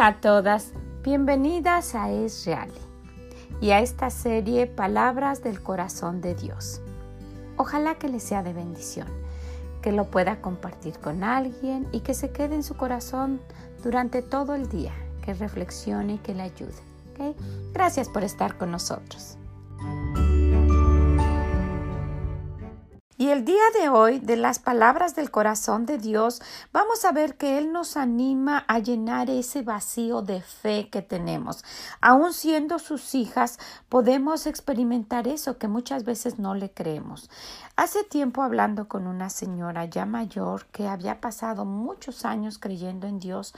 Hola a todas, bienvenidas a Es Real y a esta serie Palabras del Corazón de Dios. Ojalá que les sea de bendición, que lo pueda compartir con alguien y que se quede en su corazón durante todo el día, que reflexione y que le ayude. Gracias por estar con nosotros. Y el día de hoy, de las palabras del corazón de Dios, vamos a ver que Él nos anima a llenar ese vacío de fe que tenemos. Aún siendo sus hijas, podemos experimentar eso que muchas veces no le creemos. Hace tiempo hablando con una señora ya mayor que había pasado muchos años creyendo en Dios,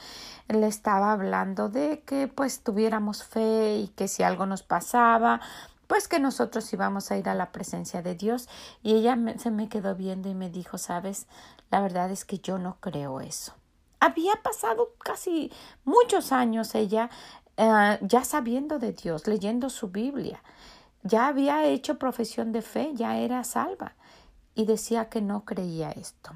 le estaba hablando de que pues tuviéramos fe y que si algo nos pasaba, pues que nosotros íbamos a ir a la presencia de Dios. Y ella se me quedó viendo y me dijo, sabes, la verdad es que yo no creo eso. Había pasado casi muchos años ella eh, ya sabiendo de Dios, leyendo su Biblia, ya había hecho profesión de fe, ya era salva y decía que no creía esto.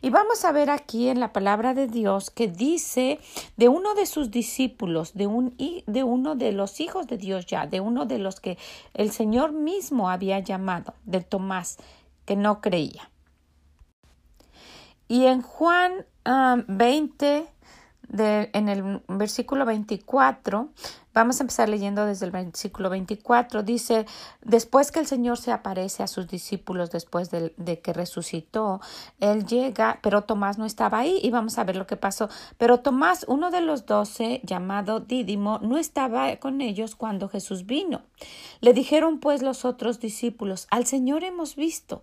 Y vamos a ver aquí en la palabra de Dios que dice de uno de sus discípulos, de, un, de uno de los hijos de Dios ya, de uno de los que el Señor mismo había llamado, de Tomás, que no creía. Y en Juan 20, ah, en el versículo 24, vamos a empezar leyendo desde el versículo 24, dice, después que el Señor se aparece a sus discípulos después de, de, que resucitó, Él llega, pero Tomás no estaba ahí y vamos a ver lo que pasó. Pero Tomás, uno de los doce, llamado Dídimo, no estaba con ellos cuando Jesús vino. Le dijeron pues los otros discípulos, al Señor hemos visto.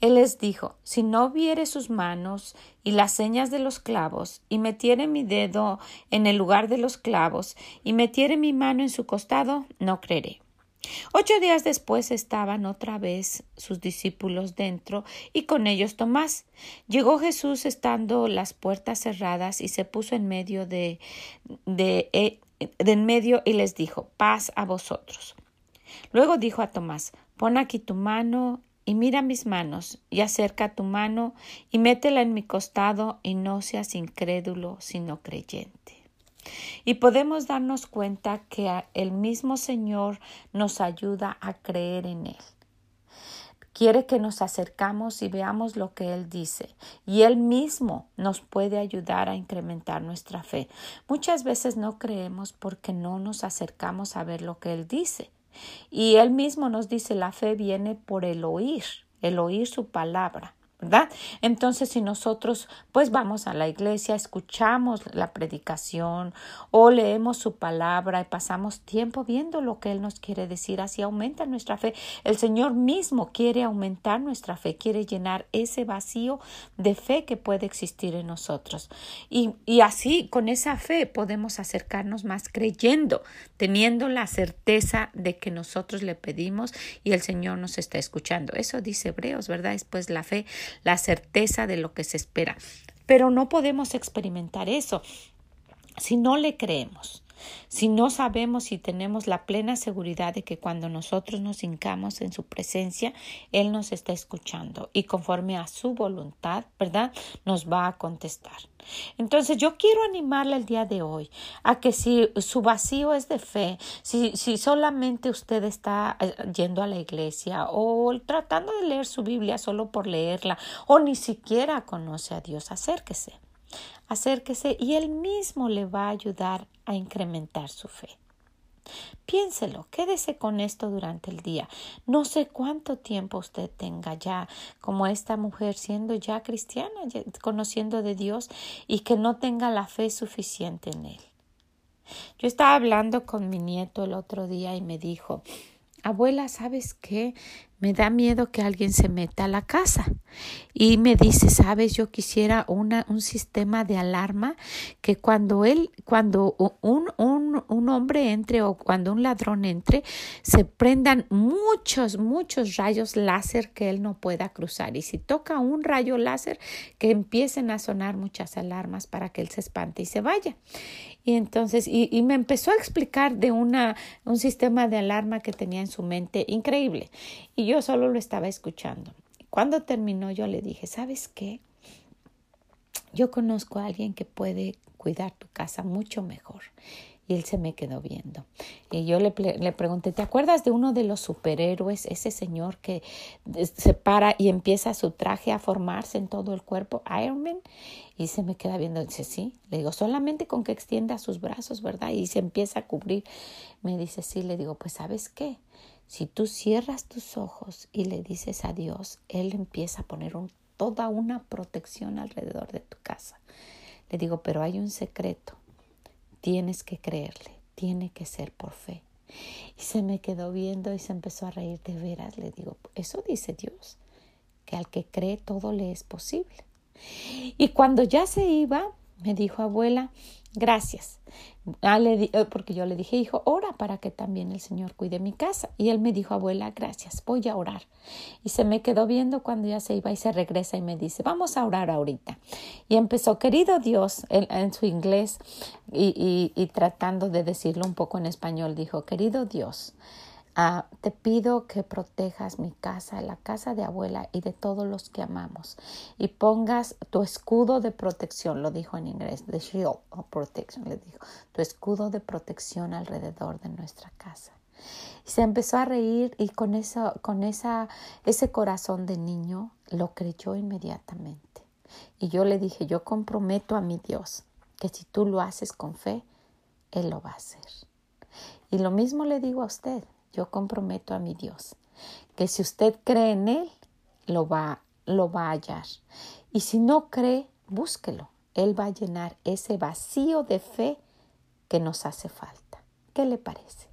Él les dijo, si no viere sus manos y las señas de los clavos, y metiere mi dedo en el lugar de los clavos, y metiere mi mano en su costado, no creeré. Ocho días después estaban otra vez sus discípulos dentro y con ellos Tomás. Llegó Jesús estando las puertas cerradas y se puso en medio de, de, eh, en medio y les dijo paz a vosotros. Luego dijo a Tomás pon aquí tu mano y mira mis manos, y acerca tu mano, y métela en mi costado, y no seas incrédulo, sino creyente. Y podemos darnos cuenta que el mismo Señor nos ayuda a creer en Él. Quiere que nos acercamos y veamos lo que Él dice, y Él mismo nos puede ayudar a incrementar nuestra fe. Muchas veces no creemos porque no nos acercamos a ver lo que Él dice. Y él mismo nos dice, la fe viene por el oír, el oír su palabra. ¿Verdad? Entonces, si nosotros pues vamos a la iglesia, escuchamos la predicación o leemos su palabra y pasamos tiempo viendo lo que Él nos quiere decir, así aumenta nuestra fe. El Señor mismo quiere aumentar nuestra fe, quiere llenar ese vacío de fe que puede existir en nosotros. Y, y así, con esa fe, podemos acercarnos más creyendo, teniendo la certeza de que nosotros le pedimos y el Señor nos está escuchando. Eso dice Hebreos, ¿verdad? Es pues la fe la certeza de lo que se espera. Pero no podemos experimentar eso si no le creemos. Si no sabemos y tenemos la plena seguridad de que cuando nosotros nos hincamos en su presencia, Él nos está escuchando y conforme a su voluntad, ¿verdad? Nos va a contestar. Entonces yo quiero animarle el día de hoy a que si su vacío es de fe, si, si solamente usted está eh, yendo a la iglesia o tratando de leer su Biblia solo por leerla o ni siquiera conoce a Dios, acérquese, acérquese y Él mismo le va a ayudar a incrementar su fe. Piénselo, quédese con esto durante el día. No sé cuánto tiempo usted tenga ya como esta mujer siendo ya cristiana, conociendo de Dios y que no tenga la fe suficiente en Él. Yo estaba hablando con mi nieto el otro día y me dijo, abuela, ¿sabes qué? Me da miedo que alguien se meta a la casa. Y me dice, sabes, yo quisiera una, un sistema de alarma que cuando él, cuando un, un, un hombre entre o cuando un ladrón entre, se prendan muchos, muchos rayos láser que él no pueda cruzar. Y si toca un rayo láser, que empiecen a sonar muchas alarmas para que él se espante y se vaya. Y entonces, y, me empezó a explicar de una, un sistema de alarma que tenía en su mente increíble. Y yo solo lo estaba escuchando. Cuando terminó yo le dije, ¿sabes qué? yo conozco a alguien que puede cuidar tu casa mucho mejor. Y él se me quedó viendo. Y yo le, le, pregunté, ¿te acuerdas de uno de los superhéroes, ese señor que se para y empieza su traje a formarse en todo el cuerpo, Iron Man? Y se me queda viendo, dice, sí. Le digo, solamente con que extienda sus brazos, ¿verdad? Y se empieza a cubrir. Me dice, sí. Le digo, pues ¿sabes qué? Si tú cierras tus ojos y le dices a Dios, Él empieza a poner toda una protección alrededor de tu casa. Le digo, pero hay un secreto. Tienes que creerle, tiene que ser por fe. Y se me quedó viendo y se empezó a reír de veras. Le digo, eso dice Dios, que al que cree todo le es posible. Y cuando ya se iba, me dijo, abuela, gracias. Ah, eh, porque yo le dije, hijo, ora para que también el Señor cuide mi casa. Y él me dijo, abuela, gracias, voy a orar. Y se me quedó viendo cuando ya se iba y se regresa y me dice, vamos a orar ahorita. Y empezó, querido Dios, en, su inglés y, y tratando de decirlo un poco en español, dijo, querido Dios, Ah, te pido que protejas mi casa, la casa de abuela y de todos los que amamos. Y pongas tu escudo de protección, lo dijo en inglés, the shield of protection, le dijo, tu escudo de protección alrededor de nuestra casa. Y se empezó a reír y con, eso, con esa, ese corazón de niño lo creyó inmediatamente. Y yo le dije, yo comprometo a mi Dios que si tú lo haces con fe, Él lo va a hacer. Y lo mismo le digo a usted, yo comprometo a mi Dios que si usted cree en Él, lo va, lo va a hallar. Y si no cree, búsquelo. Él va a llenar ese vacío de fe que nos hace falta. ¿Qué le parece?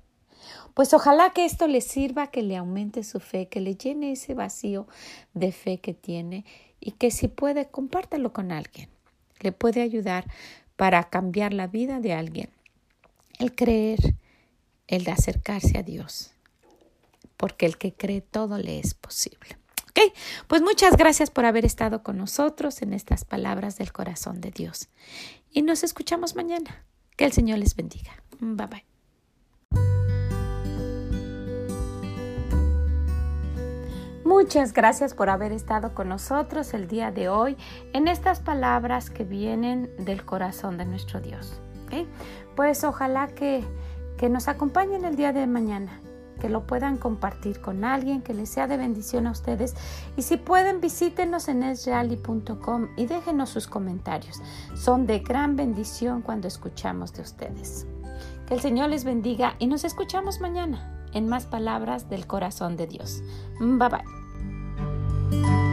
Pues ojalá que esto le sirva, que le aumente su fe, que le llene ese vacío de fe que tiene y que si puede, compártelo con alguien. Le puede ayudar para cambiar la vida de alguien. El creer, el de acercarse a Dios porque el que cree todo le es posible. Ok, pues muchas gracias por haber estado con nosotros en estas palabras del corazón de Dios. Y nos escuchamos mañana. Que el Señor les bendiga. Bye bye. Muchas gracias por haber estado con nosotros el día de hoy en estas palabras que vienen del corazón de nuestro Dios. ¿okay? Pues ojalá que, que nos acompañen el día de mañana que lo puedan compartir con alguien, que les sea de bendición a ustedes. Y si pueden, visítenos en esreali.com y déjenos sus comentarios. Son de gran bendición cuando escuchamos de ustedes. Que el Señor les bendiga y nos escuchamos mañana en más palabras del corazón de Dios. Bye bye.